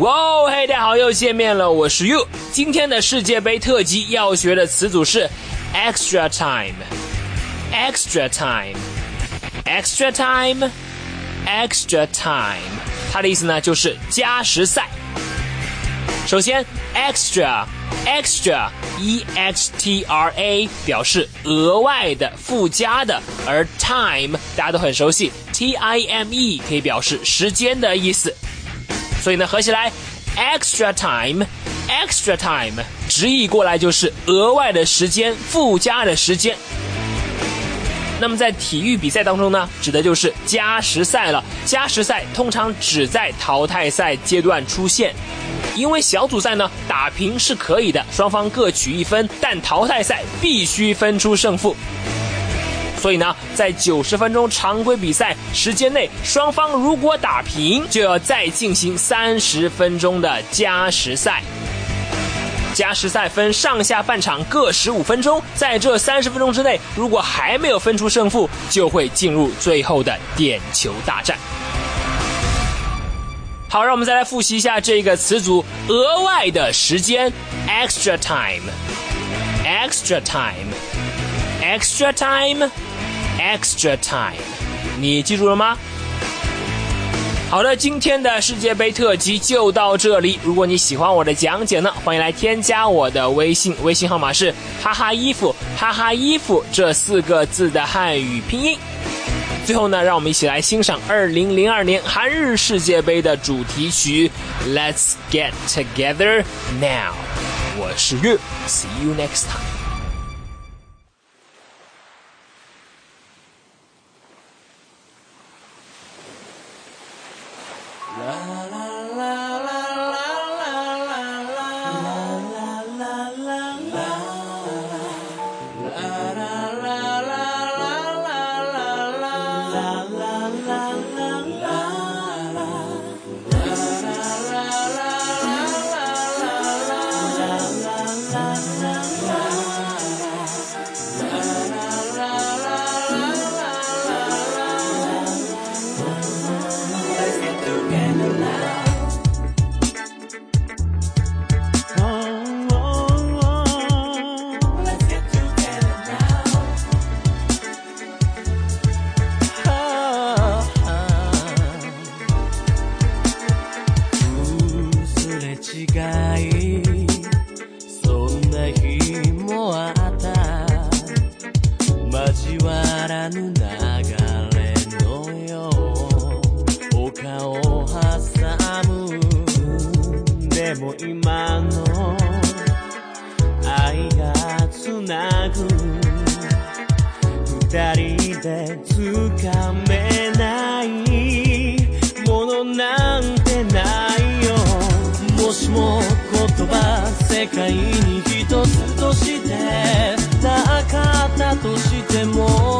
哇哦，嘿，大家好，又见面了，我是 You。今天的世界杯特辑要学的词组是 extra time，extra time，extra time，extra time。它的意思呢就是加时赛。首先，extra，extra，e x t r a 表示额外的、附加的，而 time 大家都很熟悉，t i m e 可以表示时间的意思。所以呢，合起来，extra time，extra time，直译过来就是额外的时间、附加的时间。那么在体育比赛当中呢，指的就是加时赛了。加时赛通常只在淘汰赛阶段出现，因为小组赛呢打平是可以的，双方各取一分，但淘汰赛必须分出胜负。所以呢，在九十分钟常规比赛时间内，双方如果打平，就要再进行三十分钟的加时赛。加时赛分上下半场各十五分钟，在这三十分钟之内，如果还没有分出胜负，就会进入最后的点球大战。好，让我们再来复习一下这个词组：额外的时间，extra time，extra time，extra time。Extra time，你记住了吗？好的，今天的世界杯特辑就到这里。如果你喜欢我的讲解呢，欢迎来添加我的微信，微信号码是哈哈衣服哈哈衣服这四个字的汉语拼音。最后呢，让我们一起来欣赏二零零二年韩日世界杯的主题曲《Let's Get Together Now》。我是月，See you next time。つかめないものなんてないよ。もしも言葉世界に一つとしてなかったとしても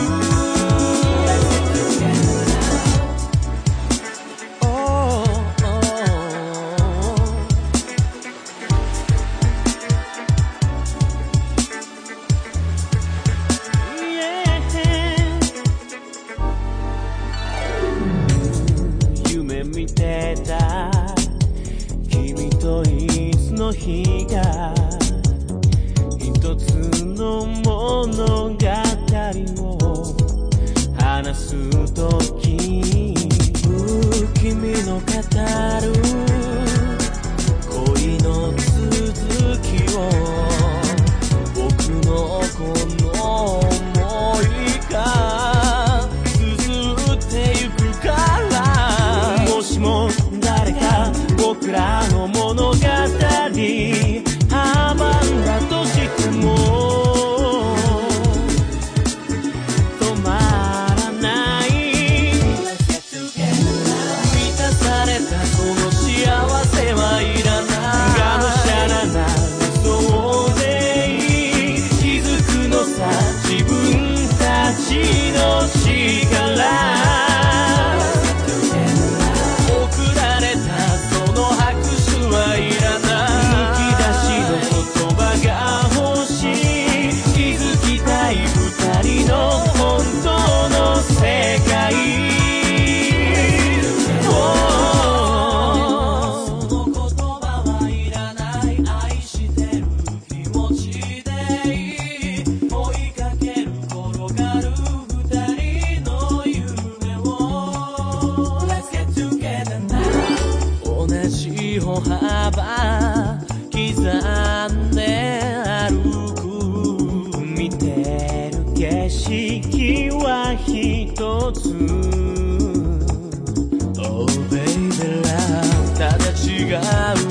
no catarro 景色はひとつ。Oh baby ただ違う。